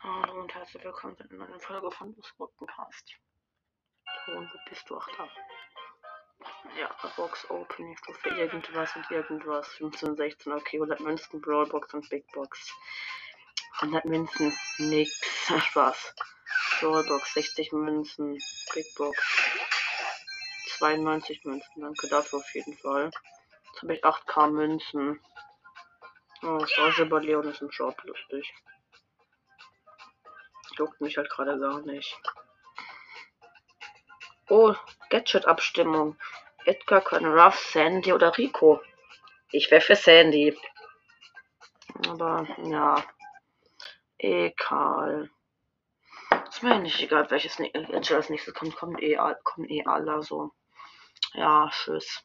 Hallo und herzlich willkommen zu einer neuen Folge von Busbrückencast. So, und wo bist du? Ach da. Ja, Box Opening, Stufe irgendwas und irgendwas. 15, 16, okay, 100 Münzen, Brawlbox und Big Box. 100 Münzen, nix. Spaß. Brawlbox, 60 Münzen, Big Box. 92 Münzen, danke dafür auf jeden Fall. Jetzt habe ich 8k Münzen. Oh, Silber Leon ist im Shop lustig. Juckt mich halt gerade gar nicht. Oh, Gadget-Abstimmung. Edgar, Con Ruff, Sandy oder Rico. Ich wäre für Sandy. Aber, ja. Egal. Ist mir nicht egal, welches Gadget als nächstes kommt. Kommt eh, kommen eh alle so. Ja, tschüss.